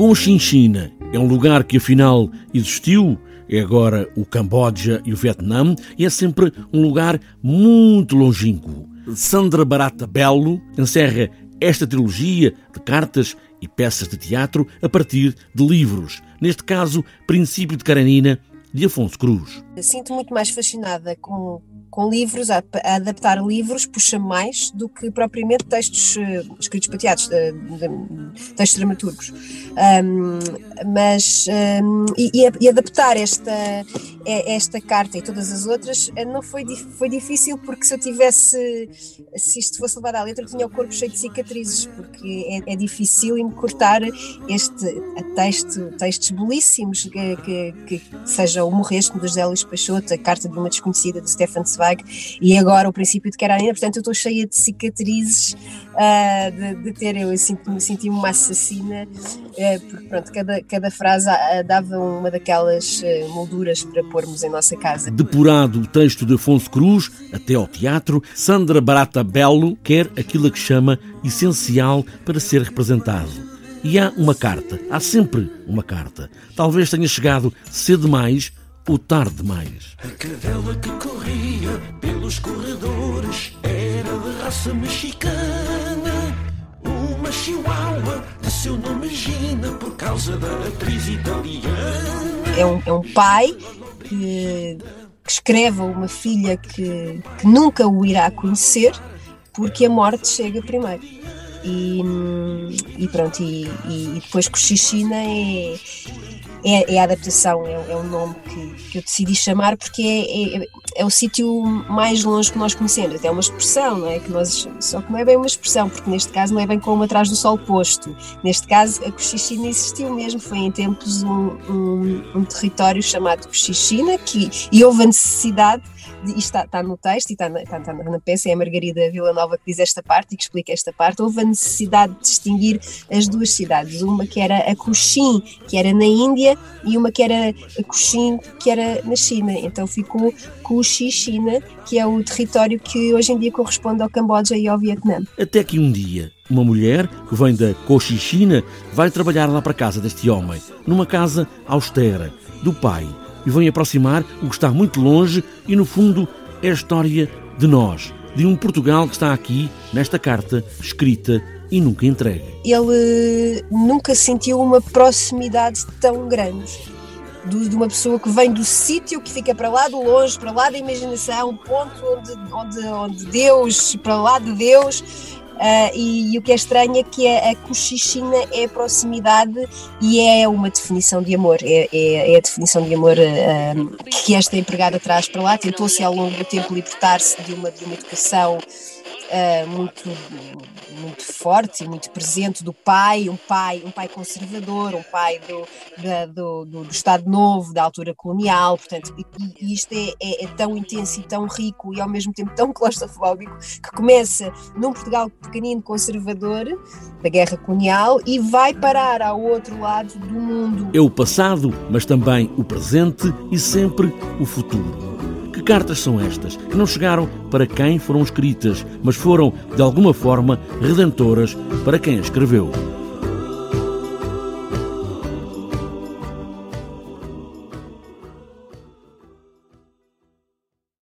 Cochinchina é um lugar que afinal existiu, é agora o Camboja e o Vietnã, e é sempre um lugar muito longínquo. Sandra Barata Belo encerra esta trilogia de cartas e peças de teatro a partir de livros, neste caso Princípio de Karenina, de Afonso Cruz. Sinto muito mais fascinada com com livros, a, a adaptar livros, puxa mais do que propriamente textos uh, escritos para teatros, de, de, textos dramaturgos. Um, mas, um, e, e, adaptar esta, esta carta e todas as outras eh, não foi, foi difícil, porque se eu tivesse, se isto fosse levado à letra, eu tinha o corpo cheio de cicatrizes, porque é, é difícil cortar este texto, textos belíssimos, que, que, que seja o Morreste do José Luís Peixoto, a Carta de uma Desconhecida de Stefan Zweig e agora o princípio de Carolina, portanto eu estou cheia de cicatrizes uh, de, de, ter, eu senti-me senti uma assassina, uh, porque pronto, cada, cada frase uh, dava uma daquelas molduras para pormos em nossa casa. Depurado o texto de Afonso Cruz, até ao teatro, Sandra Barata Belo quer aquilo a que chama essencial para ser representado. E há uma carta, há sempre uma carta. Talvez tenha chegado cedo demais ou tarde demais. A cadela que corria pelos corredores era de raça mexicana. Uma chihuahua de seu nome Gina por causa da atriz italiana. É um, é um pai que, que escreve a uma filha que, que nunca o irá conhecer porque a morte chega primeiro. E, e pronto, e, e depois Cochichina é, é, é a adaptação, é, é o nome que, que, eu decidi chamar porque é, é, é, o sítio mais longe que nós conhecemos, até é uma expressão, não é? Que nós, só que não é bem uma expressão, porque neste caso não é bem como atrás do sol posto. Neste caso, a Cochichina existiu mesmo, foi em tempos um, um, um território chamado Cochichina, que, e houve a necessidade isto está, está, no texto e está na, está, na peça, é a Margarida Villanova que diz esta parte e que explica esta parte, houve a necessidade de distinguir as duas cidades, uma que era a Cochin, que era na Índia, e uma que era a Cochin, que era na China. Então ficou Cochi, China, que é o território que hoje em dia corresponde ao Camboja e ao Vietnã. Até que um dia, uma mulher que vem da Cochichina vai trabalhar lá para casa deste homem, numa casa austera, do pai, e vem aproximar o que está muito longe e, no fundo, é a história de nós, de um Portugal que está aqui, nesta carta, escrita e nunca entregue. Ele nunca sentiu uma proximidade tão grande. De uma pessoa que vem do sítio que fica para lá do longe, para lá da imaginação, ponto onde, onde, onde Deus, para lá de Deus, Uh, e, e, o que é estranho é que a, a cochichina é a proximidade e é uma definição de amor, é, é, é a definição de amor uh, que esta empregada traz para lá. Tentou-se ao longo do tempo libertar-se de uma, de uma educação uh, muito, muito forte e muito presente do pai, um pai, um pai conservador, um pai do, da, do, do, do, Estado Novo, da altura colonial, portanto, e, e isto é, é, é, tão intenso e tão rico e ao mesmo tempo tão claustrofóbico que começa num Portugal pequenino conservador da guerra colonial e vai parar ao outro lado do mundo. É o passado, mas também o presente e sempre o futuro. Que cartas são estas que não chegaram para quem foram escritas, mas foram, de alguma forma, redentoras para quem as escreveu?